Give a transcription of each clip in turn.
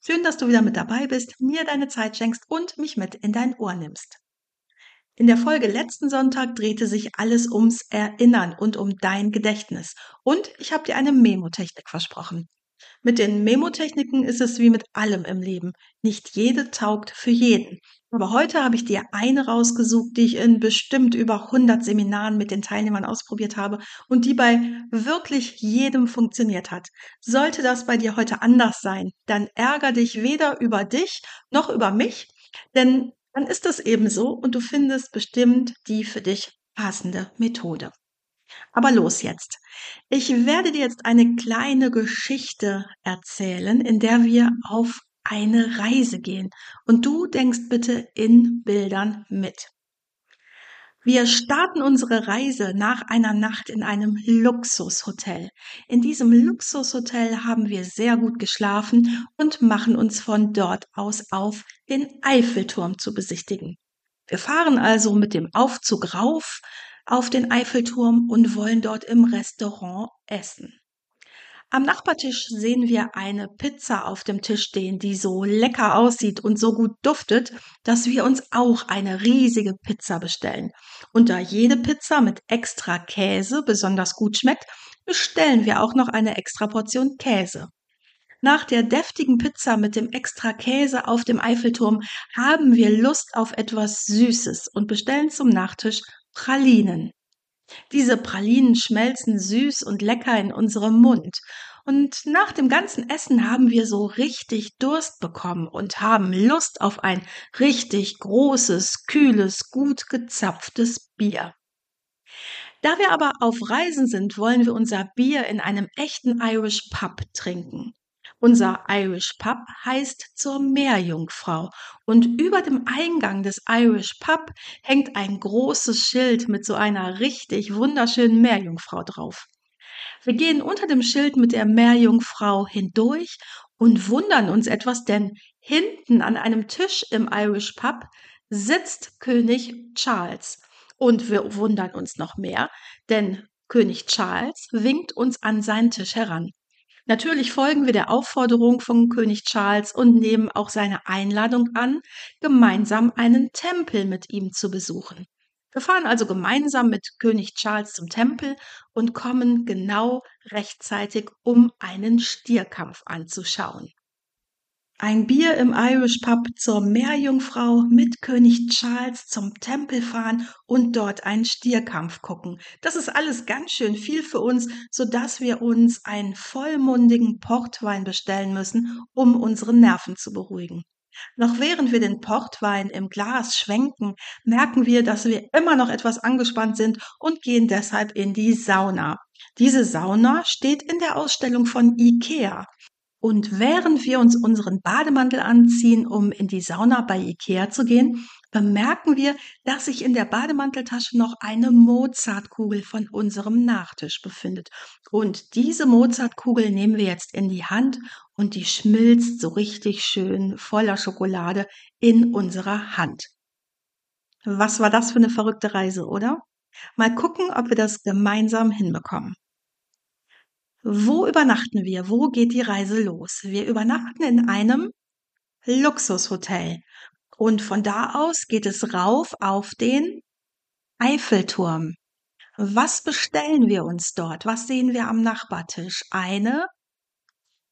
Schön, dass du wieder mit dabei bist, mir deine Zeit schenkst und mich mit in dein Ohr nimmst. In der Folge letzten Sonntag drehte sich alles ums Erinnern und um dein Gedächtnis. Und ich habe dir eine Memotechnik versprochen. Mit den Memotechniken ist es wie mit allem im Leben. Nicht jede taugt für jeden. Aber heute habe ich dir eine rausgesucht, die ich in bestimmt über 100 Seminaren mit den Teilnehmern ausprobiert habe und die bei wirklich jedem funktioniert hat. Sollte das bei dir heute anders sein, dann ärger dich weder über dich noch über mich, denn dann ist es eben so und du findest bestimmt die für dich passende Methode. Aber los jetzt. Ich werde dir jetzt eine kleine Geschichte erzählen, in der wir auf eine Reise gehen. Und du denkst bitte in Bildern mit. Wir starten unsere Reise nach einer Nacht in einem Luxushotel. In diesem Luxushotel haben wir sehr gut geschlafen und machen uns von dort aus auf, den Eiffelturm zu besichtigen. Wir fahren also mit dem Aufzug rauf auf den Eiffelturm und wollen dort im Restaurant essen. Am Nachbartisch sehen wir eine Pizza auf dem Tisch stehen, die so lecker aussieht und so gut duftet, dass wir uns auch eine riesige Pizza bestellen. Und da jede Pizza mit extra Käse besonders gut schmeckt, bestellen wir auch noch eine extra Portion Käse. Nach der deftigen Pizza mit dem extra Käse auf dem Eiffelturm haben wir Lust auf etwas Süßes und bestellen zum Nachtisch Pralinen. Diese Pralinen schmelzen süß und lecker in unserem Mund. Und nach dem ganzen Essen haben wir so richtig Durst bekommen und haben Lust auf ein richtig großes, kühles, gut gezapftes Bier. Da wir aber auf Reisen sind, wollen wir unser Bier in einem echten Irish Pub trinken. Unser Irish Pub heißt zur Meerjungfrau und über dem Eingang des Irish Pub hängt ein großes Schild mit so einer richtig wunderschönen Meerjungfrau drauf. Wir gehen unter dem Schild mit der Meerjungfrau hindurch und wundern uns etwas, denn hinten an einem Tisch im Irish Pub sitzt König Charles. Und wir wundern uns noch mehr, denn König Charles winkt uns an seinen Tisch heran. Natürlich folgen wir der Aufforderung von König Charles und nehmen auch seine Einladung an, gemeinsam einen Tempel mit ihm zu besuchen. Wir fahren also gemeinsam mit König Charles zum Tempel und kommen genau rechtzeitig, um einen Stierkampf anzuschauen. Ein Bier im Irish Pub zur Meerjungfrau mit König Charles zum Tempel fahren und dort einen Stierkampf gucken. Das ist alles ganz schön viel für uns, so dass wir uns einen vollmundigen Portwein bestellen müssen, um unsere Nerven zu beruhigen. Noch während wir den Portwein im Glas schwenken, merken wir, dass wir immer noch etwas angespannt sind und gehen deshalb in die Sauna. Diese Sauna steht in der Ausstellung von IKEA. Und während wir uns unseren Bademantel anziehen, um in die Sauna bei Ikea zu gehen, bemerken wir, dass sich in der Bademanteltasche noch eine Mozartkugel von unserem Nachtisch befindet. Und diese Mozartkugel nehmen wir jetzt in die Hand und die schmilzt so richtig schön voller Schokolade in unserer Hand. Was war das für eine verrückte Reise, oder? Mal gucken, ob wir das gemeinsam hinbekommen. Wo übernachten wir? Wo geht die Reise los? Wir übernachten in einem Luxushotel. Und von da aus geht es rauf auf den Eiffelturm. Was bestellen wir uns dort? Was sehen wir am Nachbartisch? Eine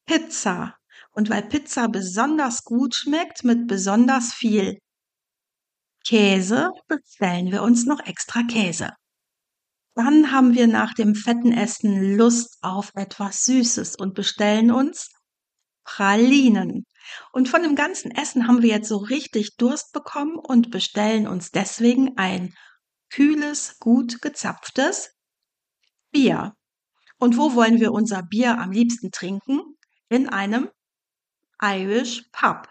Pizza. Und weil Pizza besonders gut schmeckt mit besonders viel Käse, bestellen wir uns noch extra Käse. Dann haben wir nach dem fetten Essen Lust auf etwas Süßes und bestellen uns Pralinen. Und von dem ganzen Essen haben wir jetzt so richtig Durst bekommen und bestellen uns deswegen ein kühles, gut gezapftes Bier. Und wo wollen wir unser Bier am liebsten trinken? In einem Irish Pub.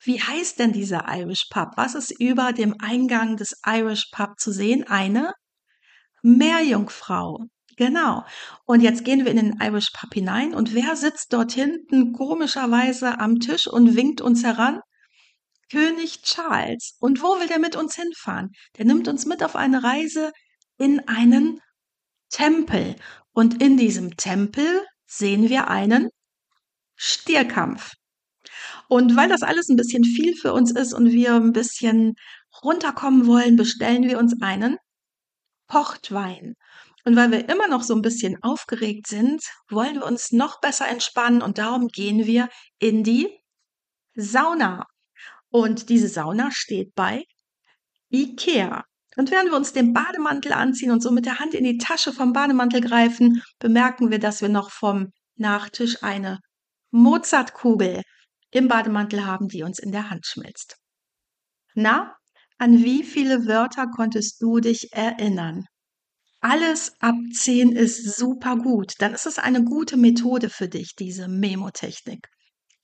Wie heißt denn dieser Irish Pub? Was ist über dem Eingang des Irish Pub zu sehen? Eine Meerjungfrau. Genau. Und jetzt gehen wir in den Irish Pub hinein und wer sitzt dort hinten komischerweise am Tisch und winkt uns heran? König Charles. Und wo will der mit uns hinfahren? Der nimmt uns mit auf eine Reise in einen Tempel. Und in diesem Tempel sehen wir einen Stierkampf. Und weil das alles ein bisschen viel für uns ist und wir ein bisschen runterkommen wollen, bestellen wir uns einen Portwein. Und weil wir immer noch so ein bisschen aufgeregt sind, wollen wir uns noch besser entspannen und darum gehen wir in die Sauna. Und diese Sauna steht bei Ikea. Und während wir uns den Bademantel anziehen und so mit der Hand in die Tasche vom Bademantel greifen, bemerken wir, dass wir noch vom Nachtisch eine Mozartkugel im Bademantel haben, die uns in der Hand schmilzt. Na, an wie viele Wörter konntest du dich erinnern? Alles ab 10 ist super gut. Dann ist es eine gute Methode für dich, diese Memo-Technik.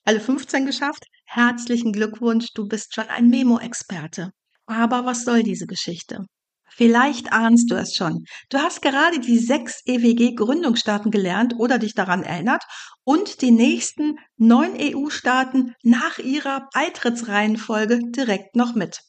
Alle 15 geschafft? Herzlichen Glückwunsch, du bist schon ein Memo-Experte. Aber was soll diese Geschichte? Vielleicht ahnst du es schon. Du hast gerade die sechs EWG-Gründungsstaaten gelernt oder dich daran erinnert und die nächsten neun EU-Staaten nach ihrer Beitrittsreihenfolge direkt noch mit.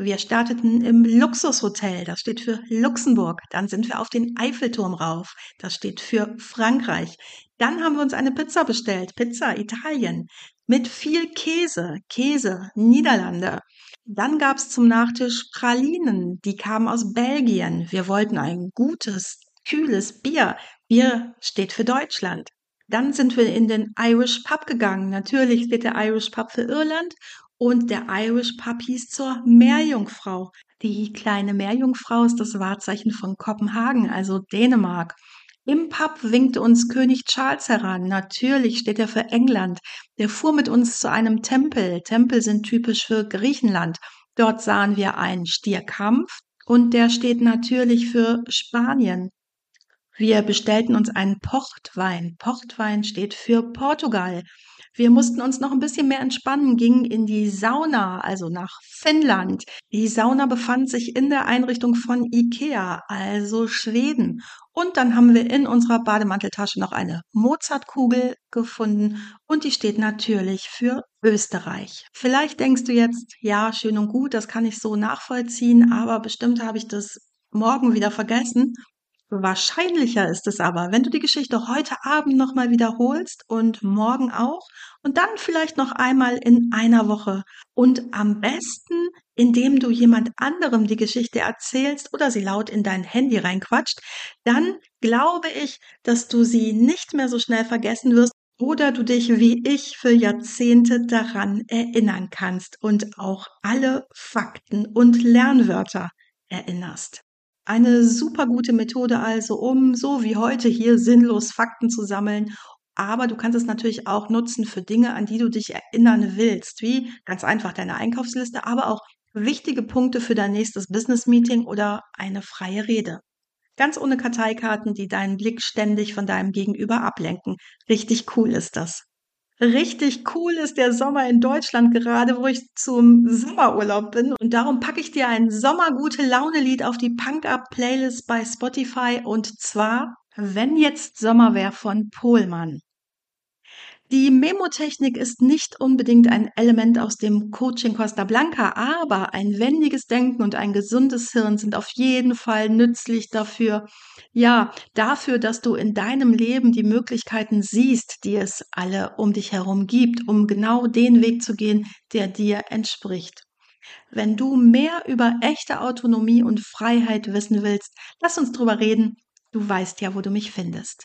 Wir starteten im Luxushotel, das steht für Luxemburg. Dann sind wir auf den Eiffelturm rauf, das steht für Frankreich. Dann haben wir uns eine Pizza bestellt, Pizza Italien, mit viel Käse, Käse Niederlande. Dann gab's zum Nachtisch Pralinen, die kamen aus Belgien. Wir wollten ein gutes, kühles Bier. Bier steht für Deutschland. Dann sind wir in den Irish Pub gegangen. Natürlich steht der Irish Pub für Irland und der Irish Pub hieß zur Meerjungfrau. Die kleine Meerjungfrau ist das Wahrzeichen von Kopenhagen, also Dänemark. Im Pub winkte uns König Charles heran. Natürlich steht er für England. Der fuhr mit uns zu einem Tempel. Tempel sind typisch für Griechenland. Dort sahen wir einen Stierkampf und der steht natürlich für Spanien. Wir bestellten uns einen Portwein. Portwein steht für Portugal. Wir mussten uns noch ein bisschen mehr entspannen, gingen in die Sauna, also nach Finnland. Die Sauna befand sich in der Einrichtung von Ikea, also Schweden. Und dann haben wir in unserer Bademanteltasche noch eine Mozartkugel gefunden und die steht natürlich für Österreich. Vielleicht denkst du jetzt, ja, schön und gut, das kann ich so nachvollziehen, aber bestimmt habe ich das morgen wieder vergessen. Wahrscheinlicher ist es aber, wenn du die Geschichte heute Abend nochmal wiederholst und morgen auch und dann vielleicht noch einmal in einer Woche und am besten, indem du jemand anderem die Geschichte erzählst oder sie laut in dein Handy reinquatscht, dann glaube ich, dass du sie nicht mehr so schnell vergessen wirst oder du dich wie ich für Jahrzehnte daran erinnern kannst und auch alle Fakten und Lernwörter erinnerst. Eine super gute Methode also, um so wie heute hier sinnlos Fakten zu sammeln. Aber du kannst es natürlich auch nutzen für Dinge, an die du dich erinnern willst, wie ganz einfach deine Einkaufsliste, aber auch wichtige Punkte für dein nächstes Business Meeting oder eine freie Rede. Ganz ohne Karteikarten, die deinen Blick ständig von deinem Gegenüber ablenken. Richtig cool ist das. Richtig cool ist der Sommer in Deutschland gerade, wo ich zum Sommerurlaub bin. Und darum packe ich dir ein Sommergute Laune-Lied auf die Punk-Up-Playlist bei Spotify. Und zwar, wenn jetzt Sommer wäre von Pohlmann. Die Memotechnik ist nicht unbedingt ein Element aus dem Coaching Costa Blanca, aber ein wendiges Denken und ein gesundes Hirn sind auf jeden Fall nützlich dafür, ja, dafür, dass du in deinem Leben die Möglichkeiten siehst, die es alle um dich herum gibt, um genau den Weg zu gehen, der dir entspricht. Wenn du mehr über echte Autonomie und Freiheit wissen willst, lass uns drüber reden. Du weißt ja, wo du mich findest.